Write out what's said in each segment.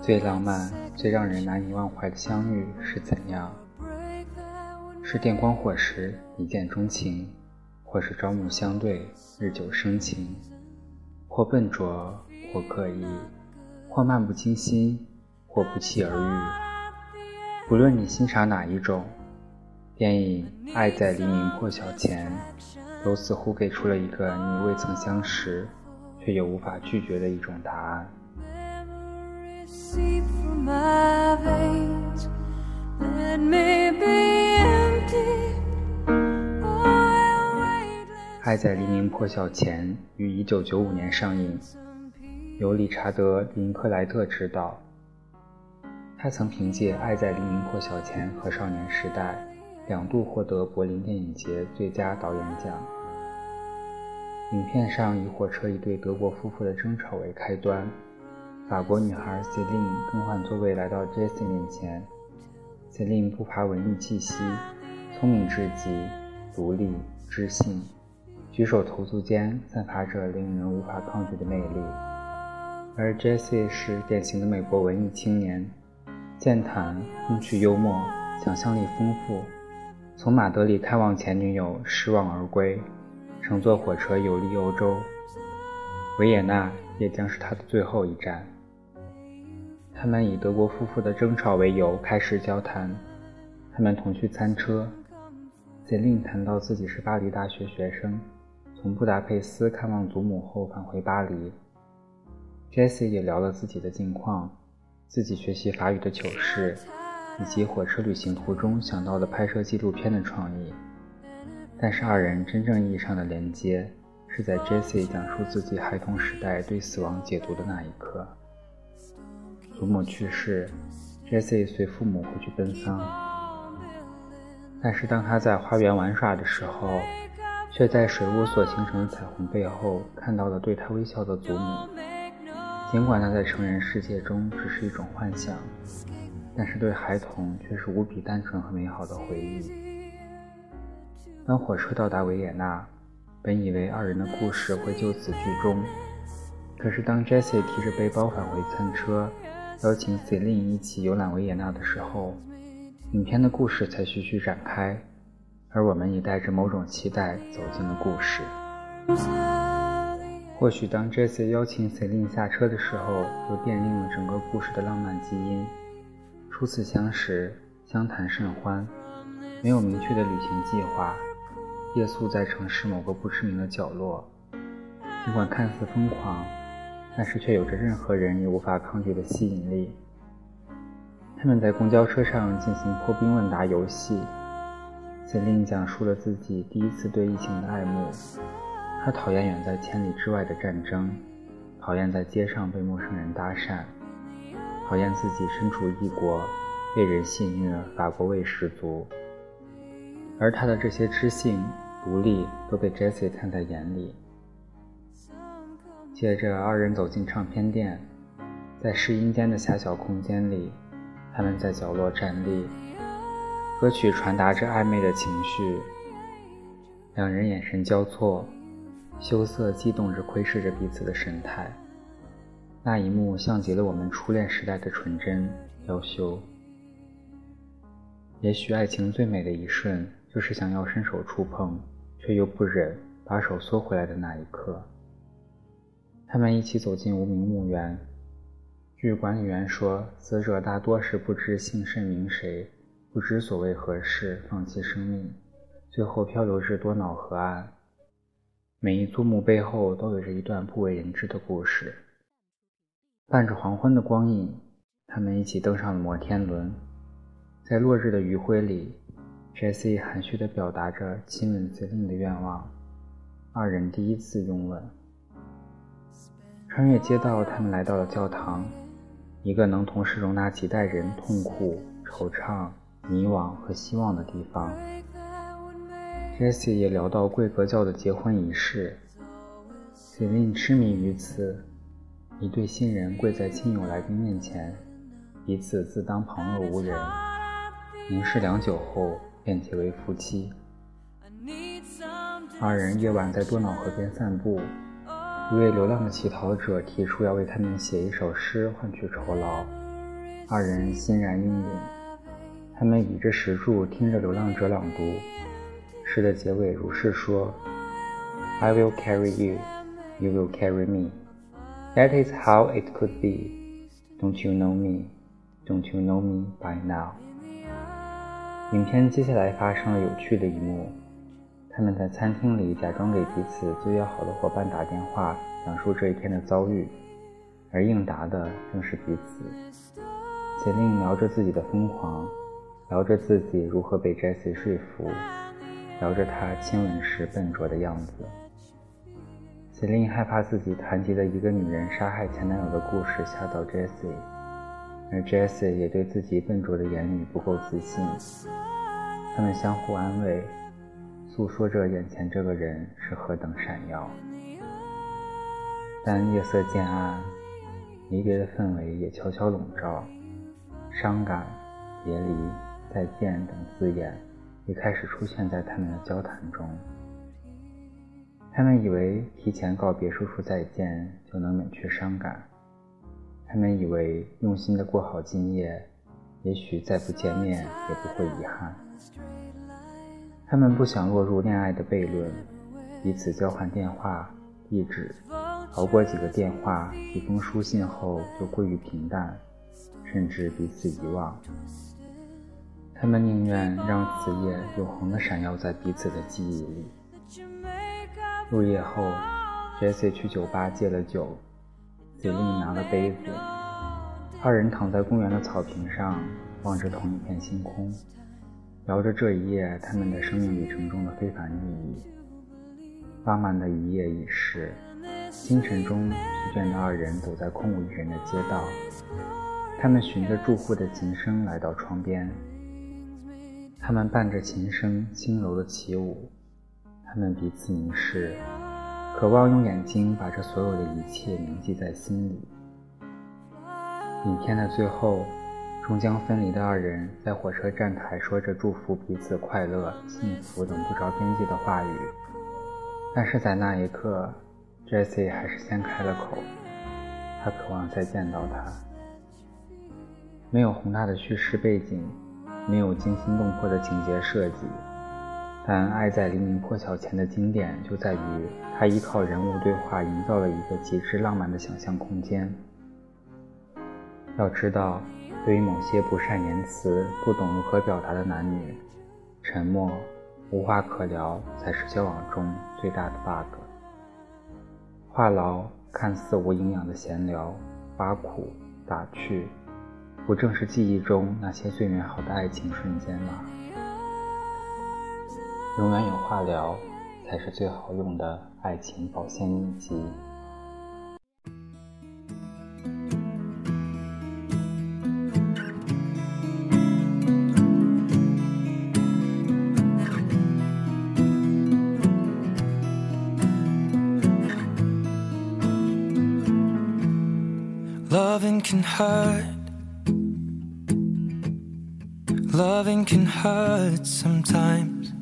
最浪漫、最让人难以忘怀的相遇是怎样？是电光火石，一见钟情，或是朝暮相对，日久生情，或笨拙，或刻意，或漫不经心，或不期而遇。不论你欣赏哪一种，电影《爱在黎明破晓前》都似乎给出了一个你未曾相识，却又无法拒绝的一种答案。《爱在黎明破晓前》于1995年上映，由理查德·林克莱特执导。他曾凭借《爱在黎明破晓前》和《少年时代》两度获得柏林电影节最佳导演奖。影片上以火车一对德国夫妇的争吵为开端，法国女孩 Celine 更换座位来到 Jesse 面前。Celine 不乏文艺气息，聪明至极，独立知性。举手投足间散发着令人无法抗拒的魅力，而 Jesse 是典型的美国文艺青年，健谈、风趣幽默、想象力丰富。从马德里看望前女友，失望而归，乘坐火车游历欧洲，维也纳也将是他的最后一站。他们以德国夫妇的争吵为由开始交谈，他们同去餐车。Celine 谈到自己是巴黎大学学生。从布达佩斯看望祖母后返回巴黎 Jesse 也聊了自己的近况，自己学习法语的糗事，以及火车旅行途中想到的拍摄纪录片的创意。但是二人真正意义上的连接，是在 Jessie 讲述自己孩童时代对死亡解读的那一刻。祖母去世，Jessie 随父母回去奔丧，但是当他在花园玩耍的时候。却在水雾所形成的彩虹背后看到了对他微笑的祖母。尽管那在成人世界中只是一种幻想，但是对孩童却是无比单纯和美好的回忆。当火车到达维也纳，本以为二人的故事会就此剧终，可是当 Jessie 提着背包返回餐车，邀请 Celine 一起游览维也纳的时候，影片的故事才徐徐展开。而我们也带着某种期待走进了故事。或许当 Jesse 邀请 Celine 下车的时候，就奠定了整个故事的浪漫基因。初次相识，相谈甚欢，没有明确的旅行计划，夜宿在城市某个不知名的角落。尽管看似疯狂，但是却有着任何人也无法抗拒的吸引力。他们在公交车上进行破冰问答游戏。简令讲述了自己第一次对疫情的爱慕。他讨厌远在千里之外的战争，讨厌在街上被陌生人搭讪，讨厌自己身处异国，被人戏谑法国味十足。而他的这些知性、独立都被 Jessie 看在眼里。接着，二人走进唱片店，在试音间的狭小空间里，他们在角落站立。歌曲传达着暧昧的情绪，两人眼神交错，羞涩激动着窥视着彼此的神态。那一幕像极了我们初恋时代的纯真娇羞。也许爱情最美的一瞬，就是想要伸手触碰，却又不忍把手缩回来的那一刻。他们一起走进无名墓园，据管理员说，死者大多是不知姓甚名谁。不知所谓何事，放弃生命，最后漂流至多瑙河岸。每一座墓背后都有着一段不为人知的故事。伴着黄昏的光影，他们一起登上了摩天轮，在落日的余晖里，Jessie 含蓄地表达着亲吻 Celine 的愿望。二人第一次拥吻。穿越街道，他们来到了教堂，一个能同时容纳几代人痛苦、惆怅。迷惘和希望的地方。Jessie 也聊到贵格教的结婚仪式，Celine 痴迷于此。一对新人跪在亲友来宾面前，彼此自当旁若无人，凝视良久后便结为夫妻。二人夜晚在多瑙河边散步，一位流浪的乞讨者提出要为他们写一首诗换取酬劳，二人欣然应允。他们倚着石柱听着流浪者朗读，诗的结尾如是说：“I will carry you, you will carry me. That is how it could be. Don't you know me? Don't you know me by now?” 影片接下来发生了有趣的一幕。他们在餐厅里假装给彼此最要好的伙伴打电话，讲述这一天的遭遇，而应答的正是彼此。杰琳聊着自己的疯狂，聊着自己如何被 Jesse 说服，聊着他亲吻时笨拙的样子。杰琳害怕自己谈及的一个女人杀害前男友的故事吓到 Jesse 而 Jesse 也对自己笨拙的言语不够自信。他们相互安慰。诉说着眼前这个人是何等闪耀，但夜色渐暗，离别的氛围也悄悄笼罩，伤感、别离、再见等字眼也开始出现在他们的交谈中。他们以为提前告别、叔叔再见就能免去伤感，他们以为用心的过好今夜，也许再不见面也不会遗憾。他们不想落入恋爱的悖论，彼此交换电话、地址，熬过几个电话、几封书信后就归于平淡，甚至彼此遗忘。他们宁愿让此夜永恒地闪耀在彼此的记忆里。入夜后，Jesse 去酒吧借了酒 c e l i n 拿了杯子，二人躺在公园的草坪上，望着同一片星空。聊着这一夜他们的生命旅程中的非凡意义，浪漫的一夜已逝。清晨中，疲倦的二人走在空无一人的街道，他们循着住户的琴声来到窗边，他们伴着琴声轻柔的起舞，他们彼此凝视，渴望用眼睛把这所有的一切铭记在心里。影片的最后。终将分离的二人在火车站台说着祝福彼此快乐、幸福等不着边际的话语，但是在那一刻，Jesse 还是先开了口。他渴望再见到他。没有宏大的叙事背景，没有惊心动魄的情节设计，但《爱在黎明破晓前》的经典就在于它依靠人物对话营造了一个极致浪漫的想象空间。要知道。对于某些不善言辞、不懂如何表达的男女，沉默、无话可聊才是交往中最大的 bug。话痨、看似无营养的闲聊、挖苦、打趣，不正是记忆中那些最美好的爱情瞬间吗？永远有话聊，才是最好用的爱情保鲜秘籍。Loving can hurt. Loving can hurt sometimes.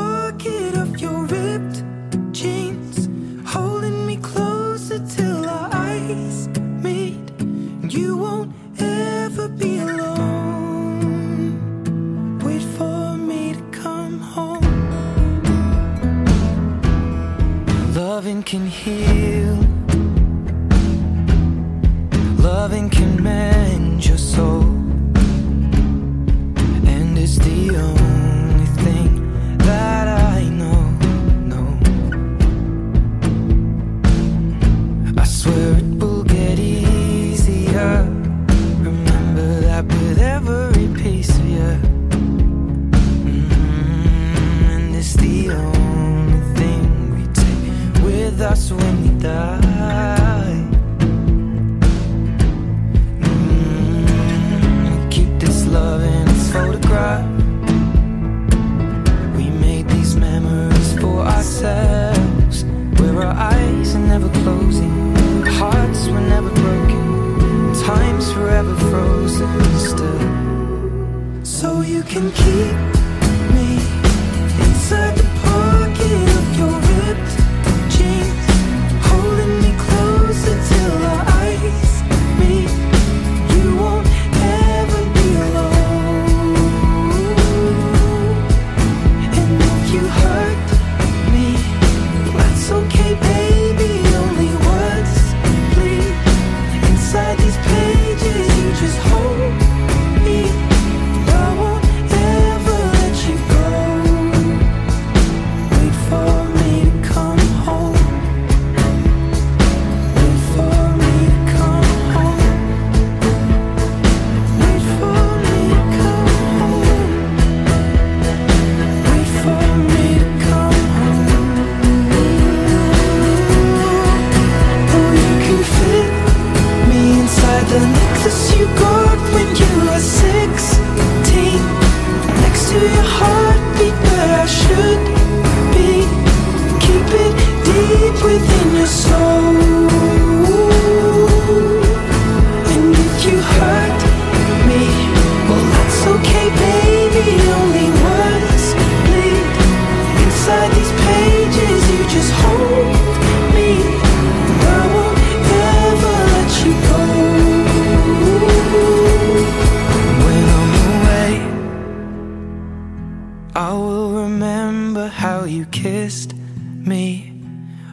can hear.